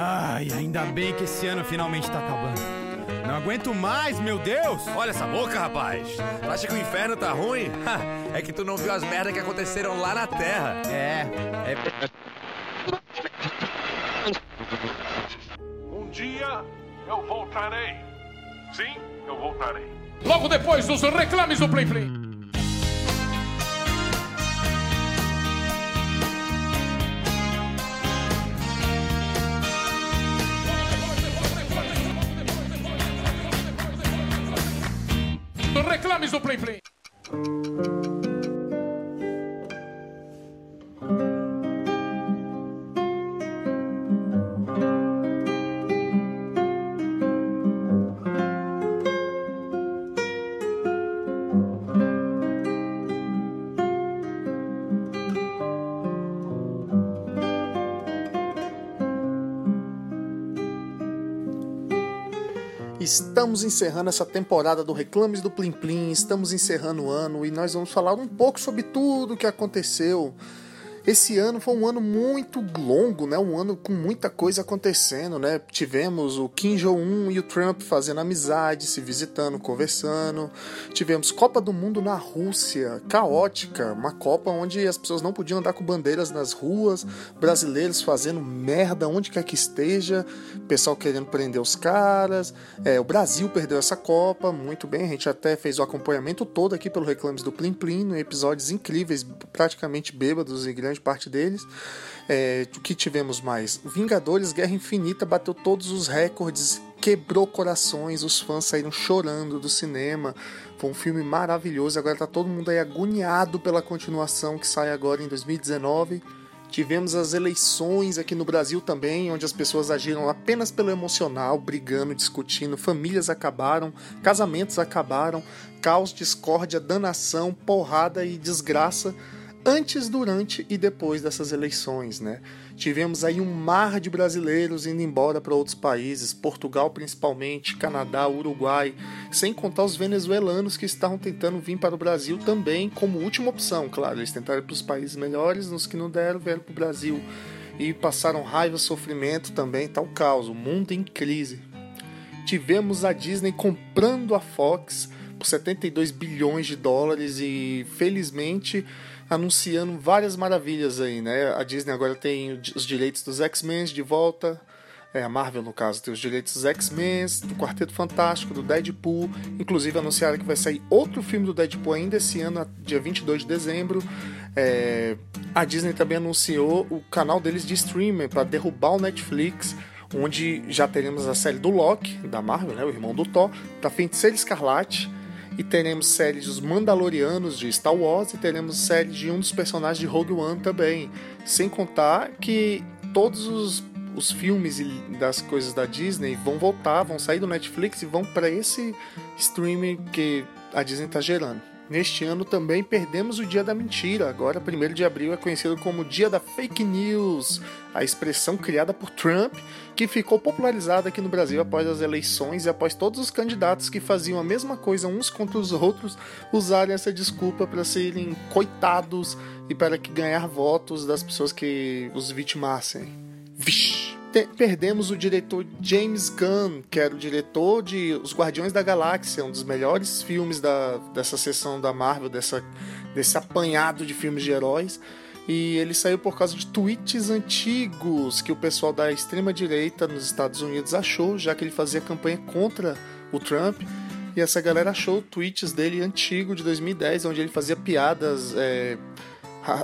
Ai, ainda bem que esse ano finalmente tá acabando. Não aguento mais, meu Deus! Olha essa boca, rapaz. Tu acha que o inferno tá ruim? é que tu não viu as merdas que aconteceram lá na Terra. É, é. Um dia eu voltarei. Sim, eu voltarei. Logo depois dos reclames do Plim Plim. Reclames do Plim Plim. Estamos encerrando essa temporada do Reclames do Plim Plim, estamos encerrando o ano e nós vamos falar um pouco sobre tudo o que aconteceu. Esse ano foi um ano muito longo, né? Um ano com muita coisa acontecendo, né? Tivemos o Kim Jong-un e o Trump fazendo amizade, se visitando, conversando. Tivemos Copa do Mundo na Rússia, caótica, uma Copa onde as pessoas não podiam andar com bandeiras nas ruas, brasileiros fazendo merda onde quer que esteja, pessoal querendo prender os caras. É, o Brasil perdeu essa Copa, muito bem, a gente até fez o acompanhamento todo aqui pelo Reclames do Plim Plim, episódios incríveis, praticamente bêbados e grande parte deles. É, o que tivemos mais? Vingadores Guerra Infinita bateu todos os recordes, quebrou corações, os fãs saíram chorando do cinema. Foi um filme maravilhoso. Agora tá todo mundo aí agoniado pela continuação que sai agora em 2019. Tivemos as eleições aqui no Brasil também, onde as pessoas agiram apenas pelo emocional, brigando, discutindo, famílias acabaram, casamentos acabaram, caos, discórdia, danação, porrada e desgraça antes, durante e depois dessas eleições, né? Tivemos aí um mar de brasileiros indo embora para outros países, Portugal principalmente, Canadá, Uruguai, sem contar os venezuelanos que estavam tentando vir para o Brasil também como última opção, claro, eles tentaram para os países melhores, nos que não deram, vieram para o Brasil e passaram raiva, sofrimento também, tal tá caos, o mundo em crise. Tivemos a Disney comprando a Fox por 72 bilhões de dólares e felizmente anunciando várias maravilhas aí, né? A Disney agora tem os direitos dos X-Men de volta. É, a Marvel, no caso, tem os direitos dos X-Men, do Quarteto Fantástico, do Deadpool. Inclusive anunciaram que vai sair outro filme do Deadpool ainda esse ano, dia 22 de dezembro. É, a Disney também anunciou o canal deles de streaming para derrubar o Netflix onde já teremos a série do Loki, da Marvel, né, o irmão do Thor, da Feiticeira Escarlate, e teremos séries dos Mandalorianos de Star Wars e teremos série de um dos personagens de Rogue One também. Sem contar que todos os, os filmes das coisas da Disney vão voltar, vão sair do Netflix e vão para esse streaming que a Disney está gerando. Neste ano também perdemos o Dia da Mentira. Agora, 1 de abril é conhecido como Dia da Fake News, a expressão criada por Trump, que ficou popularizada aqui no Brasil após as eleições e após todos os candidatos que faziam a mesma coisa uns contra os outros usarem essa desculpa para serem coitados e para que ganhar votos das pessoas que os vitimassem. Vixe! Perdemos o diretor James Gunn, que era o diretor de Os Guardiões da Galáxia, um dos melhores filmes da, dessa sessão da Marvel, dessa, desse apanhado de filmes de heróis. E ele saiu por causa de tweets antigos que o pessoal da extrema-direita nos Estados Unidos achou, já que ele fazia campanha contra o Trump. E essa galera achou tweets dele antigo, de 2010, onde ele fazia piadas. É,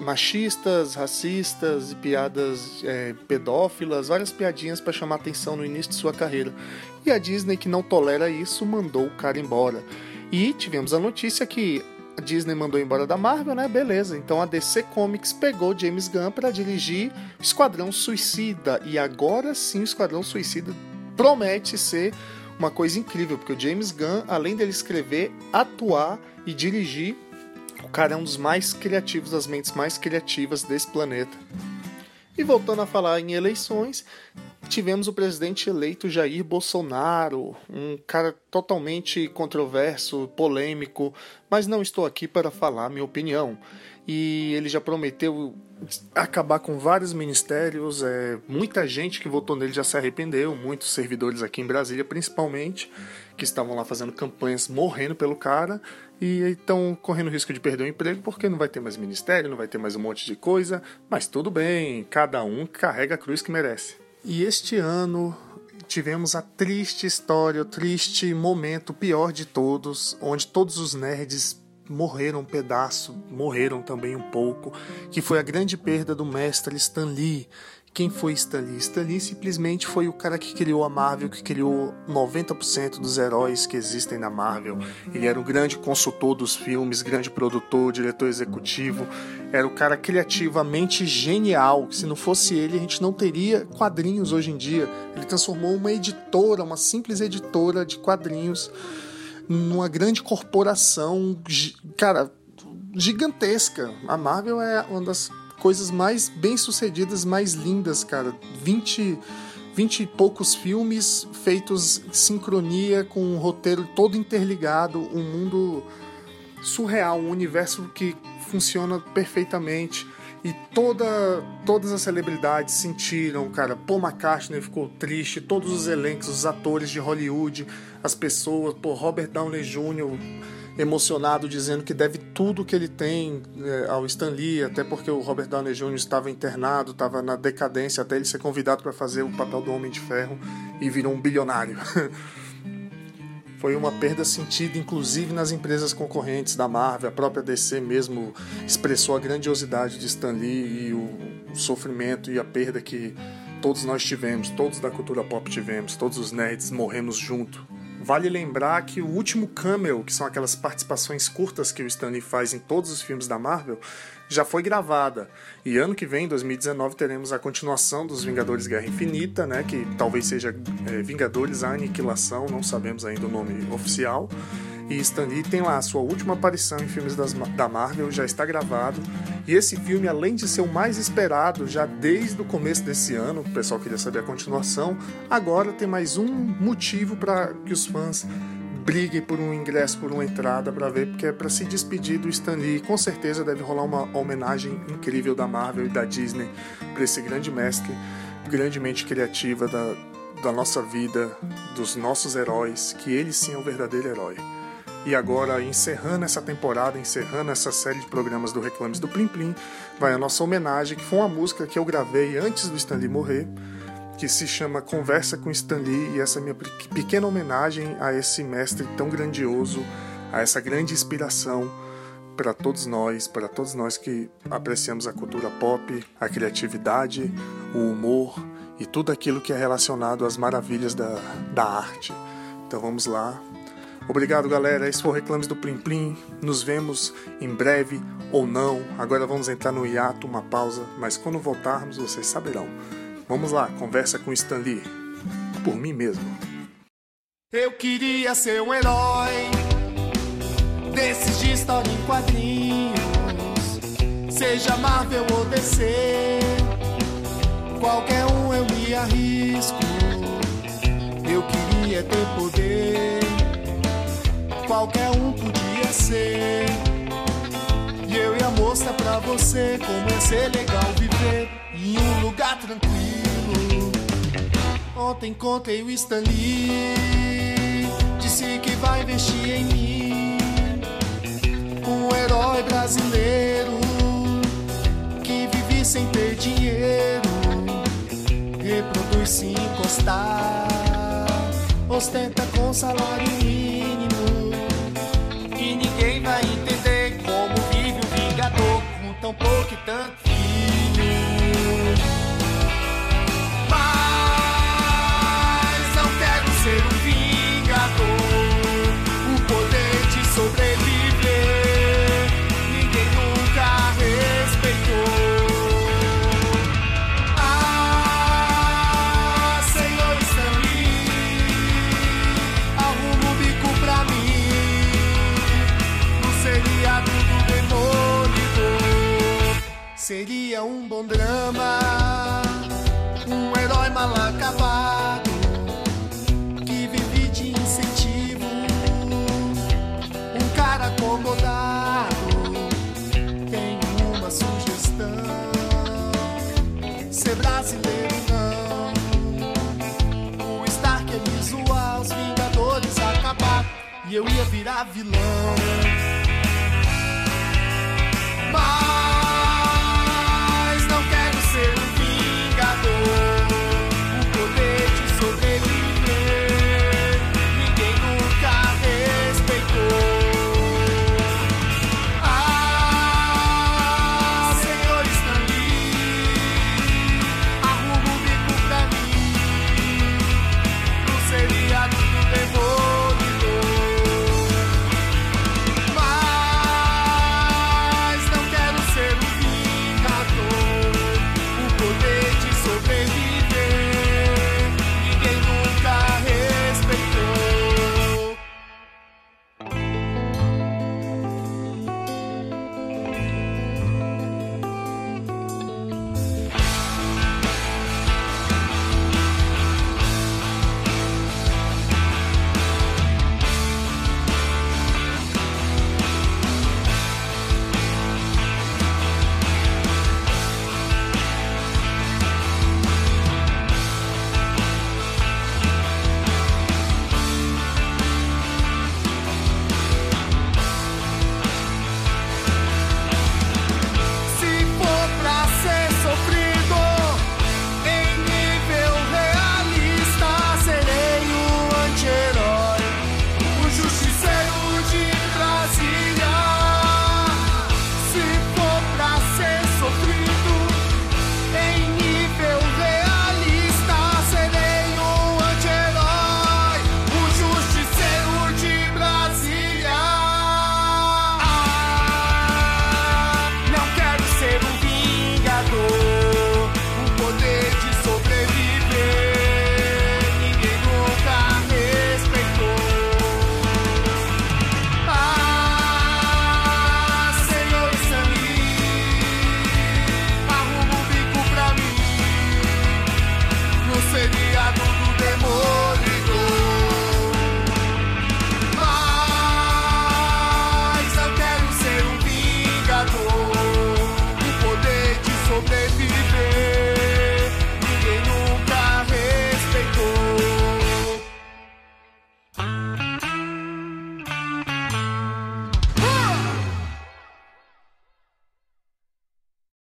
machistas, racistas, piadas é, pedófilas, várias piadinhas para chamar atenção no início de sua carreira. E a Disney, que não tolera isso, mandou o cara embora. E tivemos a notícia que a Disney mandou embora da Marvel, né? Beleza. Então a DC Comics pegou James Gunn para dirigir Esquadrão Suicida. E agora sim, Esquadrão Suicida promete ser uma coisa incrível, porque o James Gunn, além dele escrever, atuar e dirigir, o cara é um dos mais criativos, das mentes mais criativas desse planeta. E voltando a falar em eleições, tivemos o presidente eleito Jair Bolsonaro, um cara totalmente controverso, polêmico, mas não estou aqui para falar minha opinião. e ele já prometeu acabar com vários ministérios. É, muita gente que votou nele já se arrependeu, muitos servidores aqui em Brasília, principalmente, que estavam lá fazendo campanhas morrendo pelo cara e estão correndo risco de perder o emprego porque não vai ter mais ministério, não vai ter mais um monte de coisa. Mas tudo bem, cada um carrega a cruz que merece. E este ano tivemos a triste história, o triste momento, o pior de todos, onde todos os nerds morreram um pedaço, morreram também um pouco, que foi a grande perda do mestre Stan Lee. Quem foi Stan Lee? Stan Lee simplesmente foi o cara que criou a Marvel, que criou 90% dos heróis que existem na Marvel. Ele era o grande consultor dos filmes, grande produtor, diretor executivo. Era o cara criativamente genial. Se não fosse ele, a gente não teria quadrinhos hoje em dia. Ele transformou uma editora, uma simples editora de quadrinhos numa grande corporação, cara, gigantesca. A Marvel é uma das coisas mais bem-sucedidas, mais lindas, cara. 20 vinte e poucos filmes feitos em sincronia com um roteiro todo interligado, um mundo surreal, um universo que funciona perfeitamente. E toda, todas as celebridades sentiram, cara. Paul McCartney ficou triste, todos os elencos, os atores de Hollywood, as pessoas, pô, Robert Downey Jr. emocionado, dizendo que deve tudo que ele tem é, ao Stan Lee, até porque o Robert Downey Jr. estava internado, estava na decadência, até ele ser convidado para fazer o papel do Homem de Ferro e virou um bilionário. foi uma perda sentida, inclusive nas empresas concorrentes da Marvel. A própria DC mesmo expressou a grandiosidade de Stan Lee e o, sofrimento e a perda que todos nós tivemos, todos da cultura pop tivemos, todos os nerds morremos junto. Vale lembrar que o último cameo, que são aquelas participações curtas que o Stanley faz em todos os filmes da Marvel, já foi gravada. E ano que vem, 2019, teremos a continuação dos Vingadores Guerra Infinita, né, que talvez seja é, Vingadores A Aniquilação, não sabemos ainda o nome oficial. E Stan tem lá a sua última aparição em filmes das, da Marvel, já está gravado. E esse filme, além de ser o mais esperado já desde o começo desse ano, o pessoal queria saber a continuação, agora tem mais um motivo para que os fãs briguem por um ingresso, por uma entrada para ver, porque é para se despedir do Stan Lee. Com certeza deve rolar uma homenagem incrível da Marvel e da Disney para esse grande mestre, grandemente criativa da, da nossa vida, dos nossos heróis, que ele sim é o verdadeiro herói. E agora, encerrando essa temporada, encerrando essa série de programas do Reclames do Plim Plim, vai a nossa homenagem, que foi uma música que eu gravei antes do Stanley morrer, que se chama Conversa com Stanley, e essa é minha pequena homenagem a esse mestre tão grandioso, a essa grande inspiração para todos nós, para todos nós que apreciamos a cultura pop, a criatividade, o humor e tudo aquilo que é relacionado às maravilhas da, da arte. Então vamos lá, Obrigado, galera. Esse foi o Reclames do Plim Plim. Nos vemos em breve ou não. Agora vamos entrar no hiato, uma pausa, mas quando voltarmos vocês saberão. Vamos lá, conversa com Stan Lee. Por mim mesmo. Eu queria ser um herói desses de história em quadrinhos, seja Marvel ou DC. Qualquer um eu me arrisco. Eu queria ter poder qualquer um podia ser. E eu e a moça pra você, como ia ser legal viver em um lugar tranquilo. Ontem contei o Stanley, disse que vai investir em mim. Um herói brasileiro que vive sem ter dinheiro, reproduz sem encostar, ostenta com salário mínimo vai e eu ia virar vilão.